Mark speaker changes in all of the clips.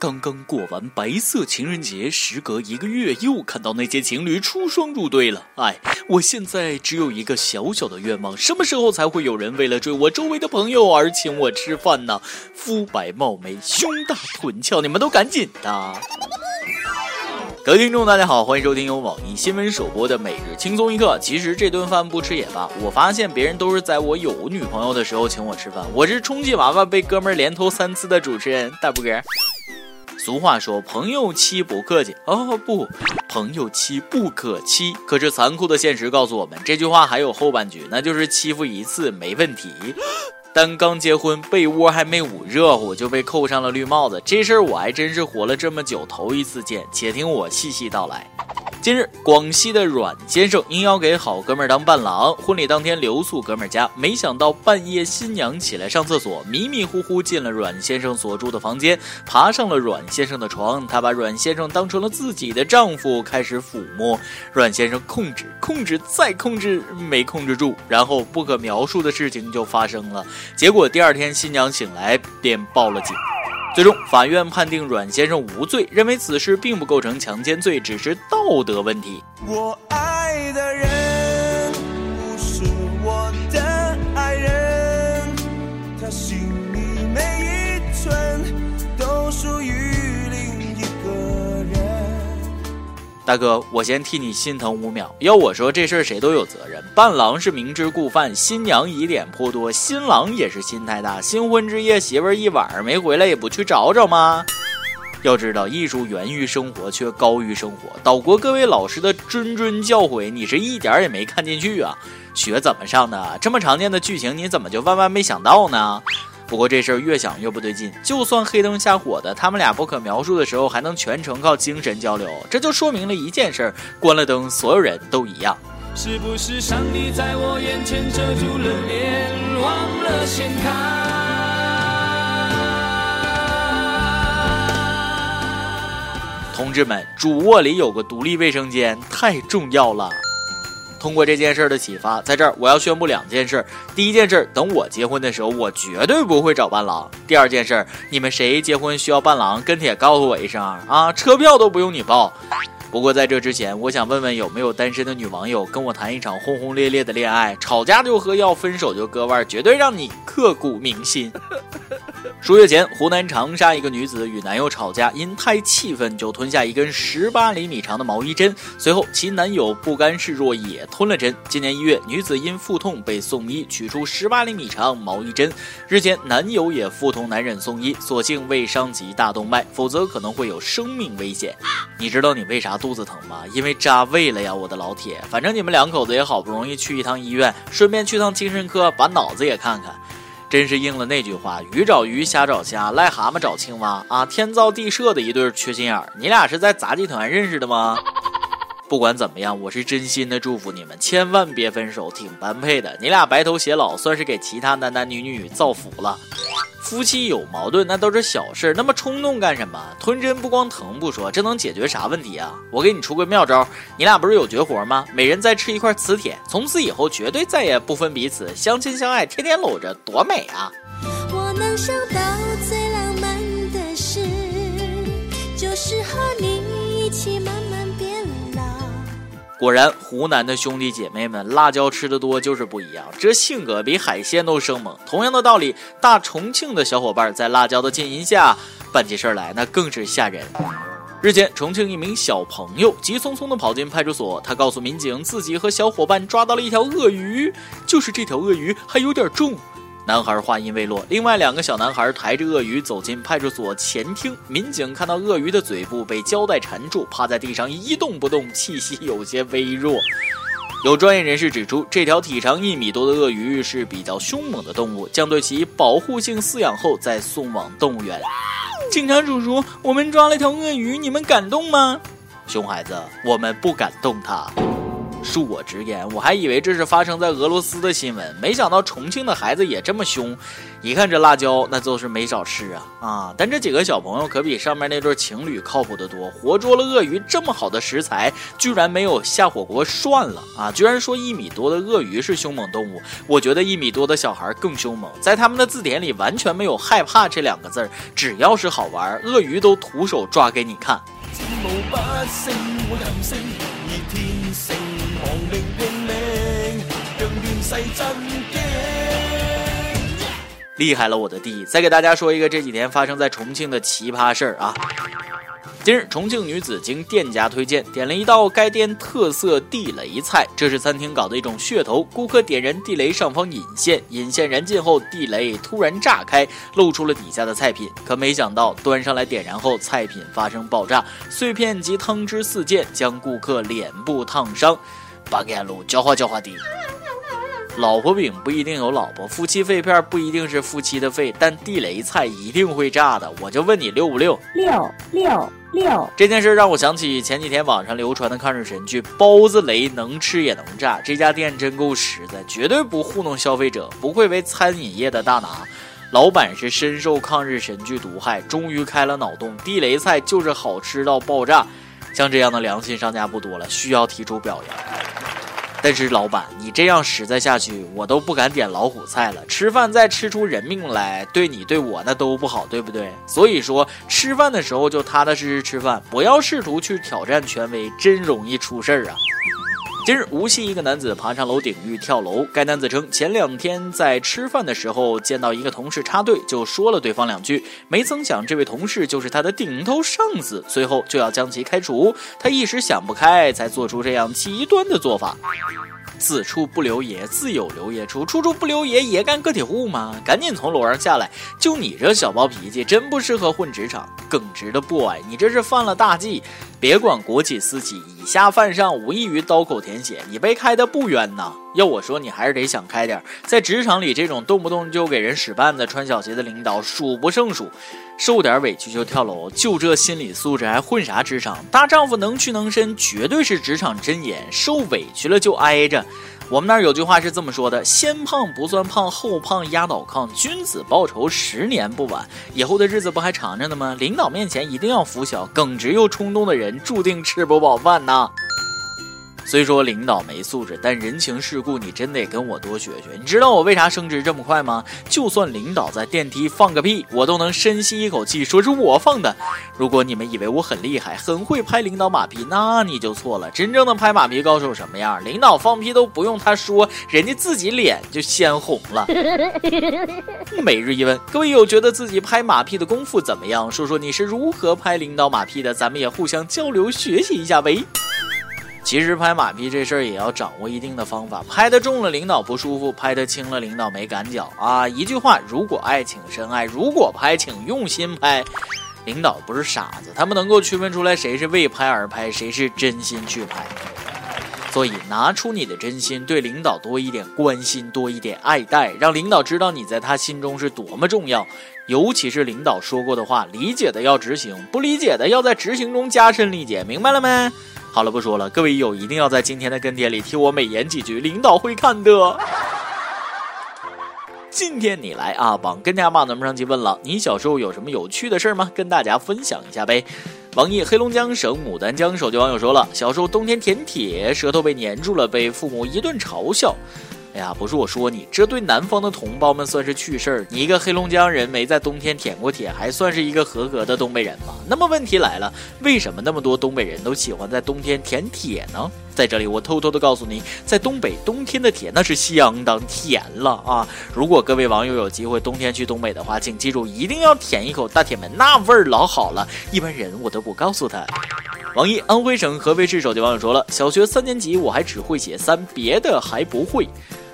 Speaker 1: 刚刚过完白色情人节，时隔一个月，又看到那些情侣出双入对了。哎，我现在只有一个小小的愿望：什么时候才会有人为了追我周围的朋友而请我吃饭呢？肤白貌美，胸大臀翘，你们都赶紧的！各位听众，大家好，欢迎收听由网易新闻首播的每日轻松一刻。其实这顿饭不吃也罢，我发现别人都是在我有女朋友的时候请我吃饭，我是充气娃娃被哥们连投三次的主持人大不哥。俗话说，朋友妻不客气哦，不，朋友妻不可欺。可是残酷的现实告诉我们，这句话还有后半句，那就是欺负一次没问题，但刚结婚，被窝还没捂热乎就被扣上了绿帽子。这事儿我还真是活了这么久头一次见，且听我细细道来。近日，广西的阮先生应邀给好哥们当伴郎，婚礼当天留宿哥们家，没想到半夜新娘起来上厕所，迷迷糊糊进了阮先生所住的房间，爬上了阮先生的床，她把阮先生当成了自己的丈夫，开始抚摸。阮先生控制、控制再控制，没控制住，然后不可描述的事情就发生了。结果第二天新娘醒来便报了警。最终，法院判定阮先生无罪，认为此事并不构成强奸罪，只是道德问题。我爱的人不是我的爱人，他心大哥，我先替你心疼五秒。要我说，这事儿谁都有责任。伴郎是明知故犯，新娘疑点颇多，新郎也是心太大。新婚之夜，媳妇儿一晚上没回来，也不去找找吗？要知道，艺术源于生活，却高于生活。岛国各位老师的谆谆教诲，你是一点也没看进去啊？学怎么上的？这么常见的剧情，你怎么就万万没想到呢？不过这事儿越想越不对劲，就算黑灯瞎火的，他们俩不可描述的时候，还能全程靠精神交流，这就说明了一件事：关了灯，所有人都一样。是不是上帝在我眼前遮住了脸，忘了掀开？同志们，主卧里有个独立卫生间，太重要了。通过这件事的启发，在这儿我要宣布两件事。第一件事，等我结婚的时候，我绝对不会找伴郎。第二件事，你们谁结婚需要伴郎，跟帖告诉我一声啊，车票都不用你报。不过在这之前，我想问问有没有单身的女网友跟我谈一场轰轰烈烈的恋爱，吵架就喝药，分手就割腕，绝对让你刻骨铭心。数月前，湖南长沙一个女子与男友吵架，因太气愤就吞下一根十八厘米长的毛衣针。随后，其男友不甘示弱，也吞了针。今年一月，女子因腹痛被送医，取出十八厘米长毛衣针。日前，男友也腹痛难忍送医，所幸未伤及大动脉，否则可能会有生命危险。你知道你为啥肚子疼吗？因为扎胃了呀，我的老铁。反正你们两口子也好不容易去一趟医院，顺便去趟精神科，把脑子也看看。真是应了那句话：鱼找鱼，虾找虾，癞蛤蟆找青蛙啊！天造地设的一对缺心眼儿，你俩是在杂技团认识的吗？不管怎么样，我是真心的祝福你们，千万别分手，挺般配的。你俩白头偕老，算是给其他男男女女造福了。夫妻有矛盾那都是小事，那么冲动干什么？吞针不光疼不说，这能解决啥问题啊？我给你出个妙招，你俩不是有绝活吗？每人再吃一块磁铁，从此以后绝对再也不分彼此，相亲相爱，天天搂着，多美啊！我能想到最果然，湖南的兄弟姐妹们，辣椒吃的多就是不一样，这性格比海鲜都生猛。同样的道理，大重庆的小伙伴在辣椒的浸淫下办起事儿来，那更是吓人。日前，重庆一名小朋友急匆匆地跑进派出所，他告诉民警，自己和小伙伴抓到了一条鳄鱼，就是这条鳄鱼还有点重。男孩话音未落，另外两个小男孩抬着鳄鱼走进派出所前厅。民警看到鳄鱼的嘴部被胶带缠住，趴在地上一动不动，气息有些微弱。有专业人士指出，这条体长一米多的鳄鱼是比较凶猛的动物，将对其保护性饲养后再送往动物园。警察叔叔，我们抓了条鳄鱼，你们敢动吗？熊孩子，我们不敢动它。恕我直言，我还以为这是发生在俄罗斯的新闻，没想到重庆的孩子也这么凶。一看这辣椒，那都是没少吃啊啊！但这几个小朋友可比上面那对情侣靠谱得多，活捉了鳄鱼这么好的食材，居然没有下火锅涮了啊！居然说一米多的鳄鱼是凶猛动物，我觉得一米多的小孩更凶猛，在他们的字典里完全没有害怕这两个字儿，只要是好玩，鳄鱼都徒手抓给你看。厉害了，我的弟！再给大家说一个这几天发生在重庆的奇葩事儿啊！今日，重庆女子经店家推荐点了一道该店特色地雷菜，这是餐厅搞的一种噱头。顾客点燃地雷上方引线，引线燃尽后，地雷突然炸开，露出了底下的菜品。可没想到，端上来点燃后，菜品发生爆炸，碎片及汤汁四溅，将顾客脸部烫伤。八干路浇花浇花地。老婆饼不一定有老婆，夫妻肺片不一定是夫妻的肺，但地雷菜一定会炸的。我就问你六不六？
Speaker 2: 六六六！
Speaker 1: 这件事让我想起前几天网上流传的抗日神剧《包子雷能吃也能炸》，这家店真够实在，绝对不糊弄消费者，不愧为餐饮业的大拿。老板是深受抗日神剧毒害，终于开了脑洞，地雷菜就是好吃到爆炸。像这样的良心商家不多了，需要提出表扬。但是老板，你这样实在下去，我都不敢点老虎菜了。吃饭再吃出人命来，对你对我那都不好，对不对？所以说，吃饭的时候就踏踏实实吃饭，不要试图去挑战权威，真容易出事儿啊。今日，无锡一个男子爬上楼顶欲跳楼。该男子称，前两天在吃饭的时候见到一个同事插队，就说了对方两句。没曾想，这位同事就是他的顶头上司，随后就要将其开除。他一时想不开，才做出这样极端的做法。自处不留爷，自有留爷处。处处不留爷，也干个体户吗？赶紧从楼上下来！就你这小暴脾气，真不适合混职场。耿直的 boy，你这是犯了大忌。别管国企私企，以下犯上，无异于刀口舔血。你被开的不冤呐！要我说，你还是得想开点。在职场里，这种动不动就给人使绊子、穿小鞋的领导数不胜数。受点委屈就跳楼，就这心理素质还混啥职场？大丈夫能屈能伸，绝对是职场箴言。受委屈了就挨着。我们那儿有句话是这么说的：先胖不算胖，后胖压倒炕。君子报仇，十年不晚。以后的日子不还长着呢吗？领导面前一定要服小，耿直又冲动的人注定吃不饱饭呐。虽说领导没素质，但人情世故你真得跟我多学学。你知道我为啥升职这么快吗？就算领导在电梯放个屁，我都能深吸一口气，说是我放的。如果你们以为我很厉害，很会拍领导马屁，那你就错了。真正的拍马屁高手什么样？领导放屁都不用他说，人家自己脸就先红了。每日一问，各位有觉得自己拍马屁的功夫怎么样？说说你是如何拍领导马屁的，咱们也互相交流学习一下呗。其实拍马屁这事儿也要掌握一定的方法，拍得重了领导不舒服，拍得轻了领导没感觉啊。一句话，如果爱请深爱，如果拍请用心拍。领导不是傻子，他们能够区分出来谁是为拍而拍，谁是真心去拍。所以拿出你的真心，对领导多一点关心，多一点爱戴，让领导知道你在他心中是多么重要。尤其是领导说过的话，理解的要执行，不理解的要在执行中加深理解，明白了没？好了，不说了，各位友一定要在今天的跟帖里替我美言几句，领导会看的。今天你来啊，榜跟家骂咱们上期问了，你小时候有什么有趣的事儿吗？跟大家分享一下呗。网易黑龙江省牡丹江手机网友说了，小时候冬天舔铁，舌头被粘住了，被父母一顿嘲笑。呀，不是我说你，这对南方的同胞们算是趣事儿。你一个黑龙江人没在冬天舔过铁，还算是一个合格的东北人吗？那么问题来了，为什么那么多东北人都喜欢在冬天舔铁呢？在这里，我偷偷的告诉你，在东北冬天的铁那是相当甜了啊！如果各位网友有机会冬天去东北的话，请记住一定要舔一口大铁门，那味儿老好了，一般人我都不告诉他。网易安徽省合肥市手机网友说了，小学三年级我还只会写三，别的还不会。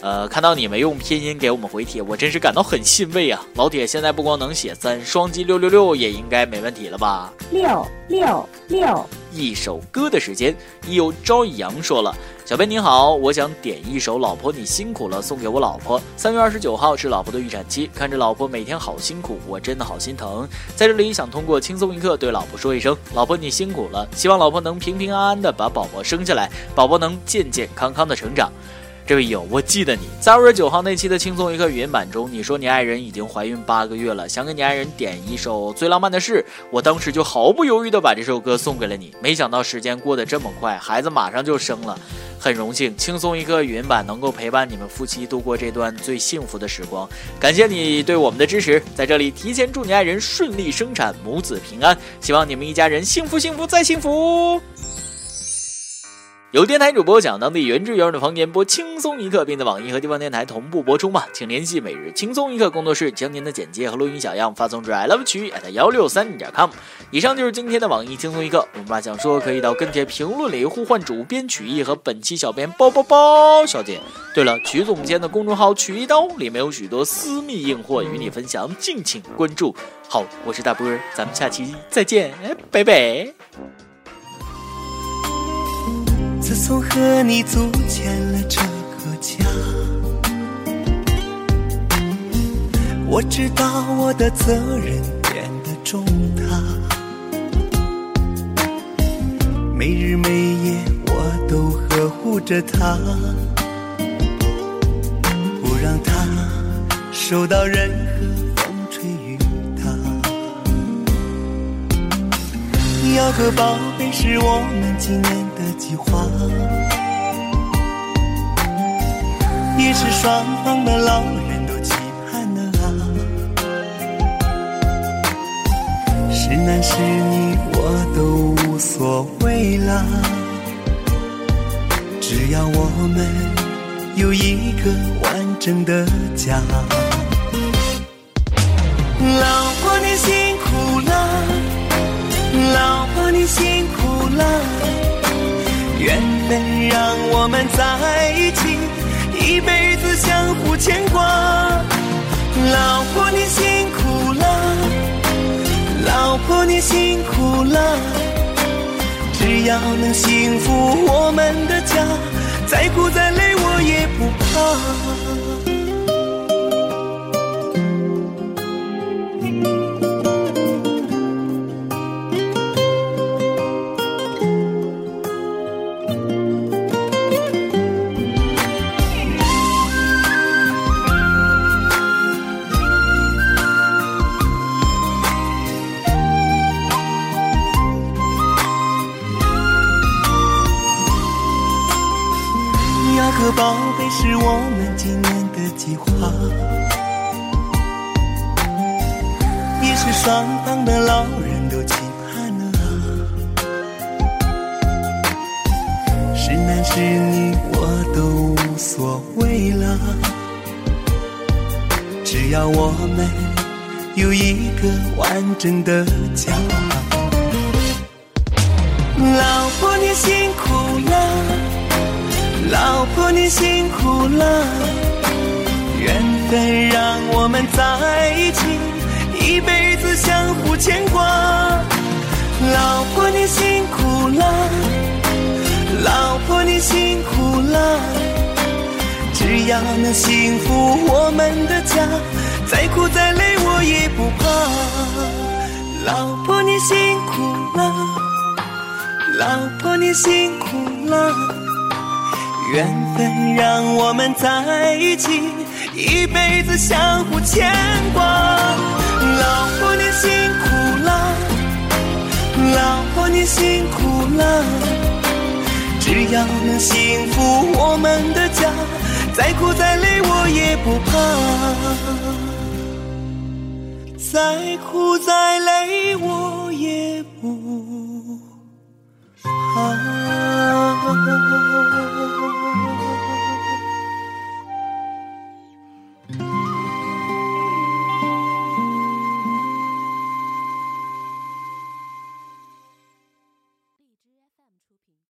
Speaker 1: 呃，看到你没用拼音给我们回帖，我真是感到很欣慰啊！老铁，现在不光能写三，双击六六六也应该没问题了吧？
Speaker 2: 六六六。
Speaker 1: 一首歌的时间。有朝阳说了：“小编你好，我想点一首《老婆你辛苦了》，送给我老婆。三月二十九号是老婆的预产期，看着老婆每天好辛苦，我真的好心疼。在这里想通过轻松一刻对老婆说一声：老婆你辛苦了，希望老婆能平平安安的把宝宝生下来，宝宝能健健康康的成长。”这位友，我记得你在二月九号那期的轻松一刻语音版中，你说你爱人已经怀孕八个月了，想给你爱人点一首最浪漫的事。我当时就毫不犹豫的把这首歌送给了你。没想到时间过得这么快，孩子马上就生了。很荣幸轻松一刻语音版能够陪伴你们夫妻度过这段最幸福的时光。感谢你对我们的支持，在这里提前祝你爱人顺利生产，母子平安。希望你们一家人幸福幸福再幸福。有电台主播讲当地原汁原味的方言，播轻松一刻，并在网易和地方电台同步播出吗？请联系每日轻松一刻工作室，将您的简介和录音小样发送至 i love 曲 at 幺六三点 com。以上就是今天的网易轻松一刻。我们把想说可以到跟帖评论里呼唤主编曲艺和本期小编包包包小姐。对了，曲总监的公众号曲一刀里面有许多私密硬货与你分享，敬请关注。好，我是大波，咱们下期再见，拜拜。
Speaker 3: 自从和你组建了这个家，我知道我的责任变得重大。每日每夜我都呵护着她，不让她受到任何要个宝贝是我们今年的。计划，也是双方的老人都期盼的啊。是男是女我都无所谓啦，只要我们有一个完整的家。能让我们在一起，一辈子相互牵挂。老婆你辛苦了，老婆你辛苦了。只要能幸福我们的家，再苦再累个宝贝是我们今年的计划，也是双方的老人都期盼啊。是男是女我都无所谓了，只要我们有一个完整的家。婆你辛苦了，缘分让我们在一起，一辈子相互牵挂。老婆你辛苦了，老婆你辛苦了，只要能幸福我们的家，再苦再累我也不怕。老婆你辛苦了，老婆你辛苦了。缘分让我们在一起，一辈子相互牵挂。老婆你辛苦了，老婆你辛苦了。只要能幸福我们的家，再苦再累我也不怕，再苦再累我也不怕。